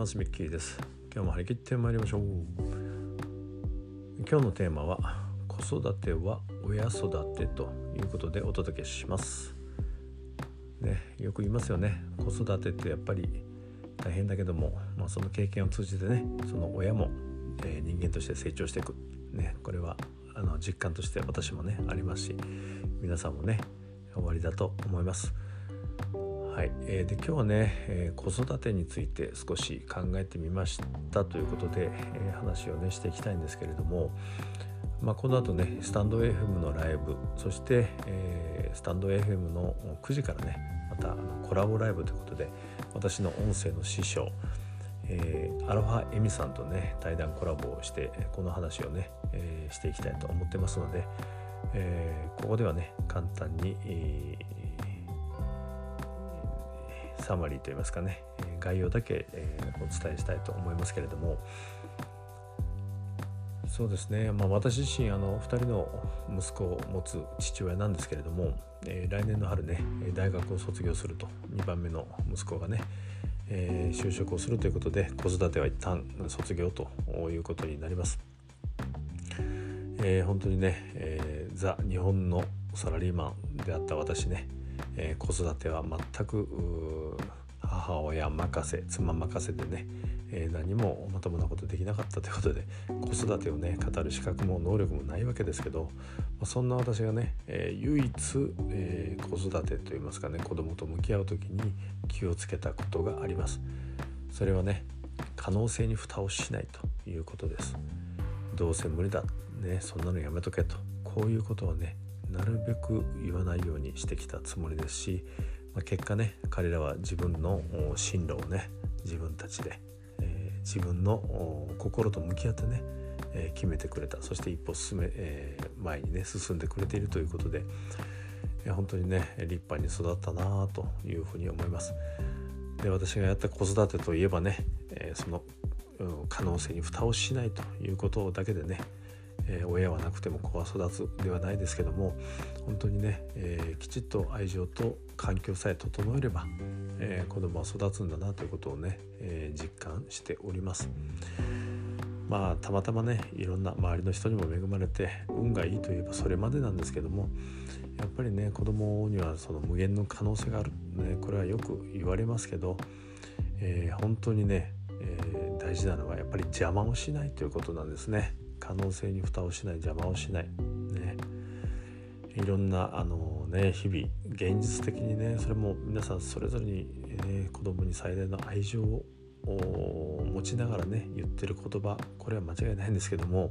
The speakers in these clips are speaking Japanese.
ます。ミッキーです。今日も張り切ってまいりましょう。今日のテーマは子育ては親育てということでお届けします。ね、よく言いますよね。子育てってやっぱり大変だけども、まあ、その経験を通じてねその親も、えー、人間として成長していく、ね、これはあの実感として私もねありますし皆さんもね終わりだと思います。はい、えー、で今日はね、えー、子育てについて少し考えてみましたということで、えー、話をねしていきたいんですけれども、まあ、この後ねスタンド FM のライブそして、えー、スタンド FM の9時からねまたコラボライブということで私の音声の師匠、えー、アロハエミさんとね対談コラボをしてこの話をね、えー、していきたいと思ってますので、えー、ここではね簡単に、え、サマリーといいますかね概要だけ、え、お伝えしたいと思いますけれどもそうですね、まあ、私自身あの2人の息子を持つ父親なんですけれども、え、来年の春ね大学を卒業すると2番目の息子がね、え、就職をするということで子育ては一旦卒業ということになります。えー、本当にね、えー、ザ日本のサラリーマンであった私ね、えー、子育ては全く母親任せ妻任せでね、えー、何もまともなことできなかったということで子育てをね語る資格も能力もないわけですけど、まあ、そんな私がね、えー、唯一、えー、子育てといいますかね子供と向き合う時に気をつけたことがあります。それはね可能性に蓋をしないということです。どうせ無理だねそんなのやめとけとこういうことはねなるべく言わないようにしてきたつもりですし、まあ、結果ね彼らは自分の進路をね自分たちで、えー、自分の心と向き合ってね、えー、決めてくれたそして一歩進め、えー、前にね進んでくれているということで、え本当にね立派に育ったなというふうに思います。で私がやった子育てといえばね、えその可能性に蓋をしないということだけでねえ、親はなくても子は育つではないですけども本当にね、えー、きちっと愛情と環境さえ整えれば、えー、子供は育つんだなということをね、え実感しております。まあたまたまねいろんな周りの人にも恵まれて運がいいといえばそれまでなんですけどもやっぱりね子供にはその無限の可能性がある、ね、これはよく言われますけど、えー、本当にね、えー、大事なのはやっぱり邪魔をしないということなんですね。可能性に蓋をしない邪魔をしない、ね、いろんなあの、ね、日々現実的にねそれも皆さんそれぞれに、ね、子供に最大の愛情を持ちながらね言ってる言葉これは間違いないんですけども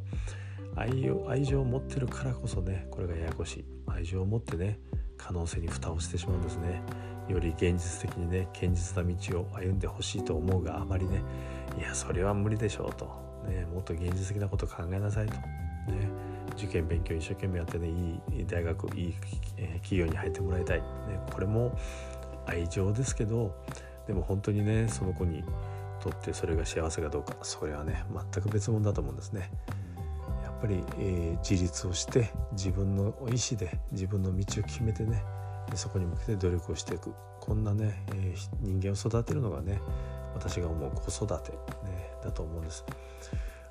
愛を愛情を持ってるからこそねこれがややこしい。愛情を持ってね可能性に蓋をしてしまうんですね。より現実的にね堅実な道を歩んでほしいと思うがあまりねいやそれは無理でしょうと。ね、もっと現実的なこと考えなさいと、ね、受験勉強一生懸命やってねいい大学いい、企業に入ってもらいたい、ね、これも愛情ですけどでも本当にねその子にとってそれが幸せかどうかそれはね全く別物だと思うんですね。やっぱり、えー、自立をして自分の意思で自分の道を決めてねそこに向けて努力をしていく。こんなね、えー、人間を育てるのがね私が思う子育て、だと思うんです。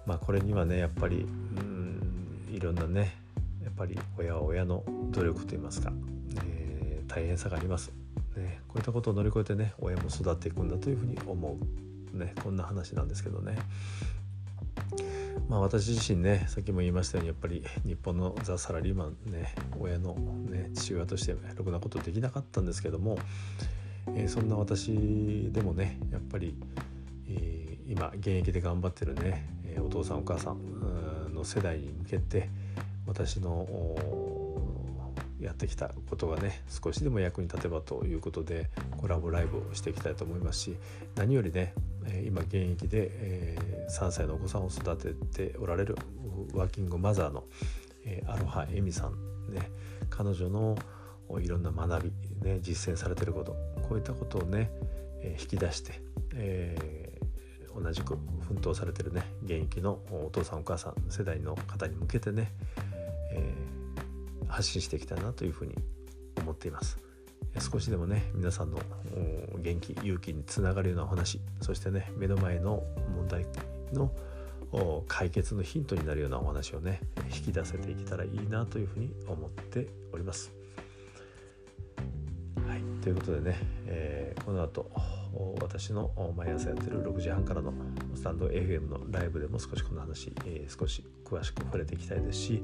まあこれにはねやっぱりうんいろんなねやっぱり親は親の努力といいますか、えー、大変さがあります、ね。こういったことを乗り越えてね親も育っていくんだというふうに思う、ね、こんな話なんですけどね。まあ私自身ねさっきも言いましたようにやっぱり日本のザ・サラリーマンね親のね父親としてろくなことできなかったんですけどもえー、そんな私でもねやっぱり、今現役で頑張ってるね、お父さんお母さんの世代に向けて私のやってきたことがね少しでも役に立てばということでコラボライブをしていきたいと思いますし何よりね今現役で、3歳のお子さんを育てておられるワーキングマザーの、アロハエミさんね彼女のいろんな学び、ね、実践されてることこういったことをね、引き出して、えー、同じく奮闘されてるね現役のお父さんお母さん世代の方に向けてね、えー、発信していきたいなというふうに思っています。少しでもね皆さんの元気勇気につながるようなお話そしてね目の前の問題の解決のヒントになるようなお話をね引き出せていけたらいいなというふうに思っております。い、ということでね、えー、この後私の毎朝やってる6時半からのスタンド FM のライブでも少しこの話、えー、少し詳しく触れていきたいですし、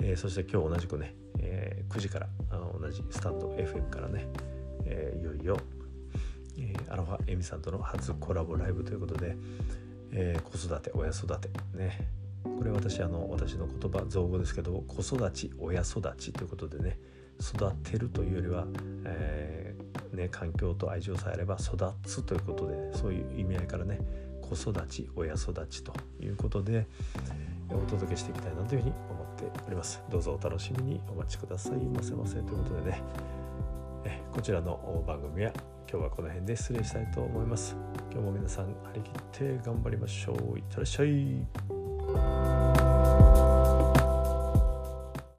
えー、そして今日同じくね、えー、9時から同じスタンド FM からね、えー、いよいよ、えー、アロハエミさんとの初コラボライブということで、えー、子育て親育てね。これ私あの私の言葉造語ですけど子育ち親育ちということでね育てるというよりは、えー、ね、環境と愛情さえあれば育つということでそういう意味合いからね子育ち親育ちということでお届けしていきたいなというふうに思っております。どうぞお楽しみにお待ちくださいませませということでねえこちらの番組は今日はこの辺で失礼したいと思います。今日も皆さん張り切って頑張りましょう。いってらっしゃい。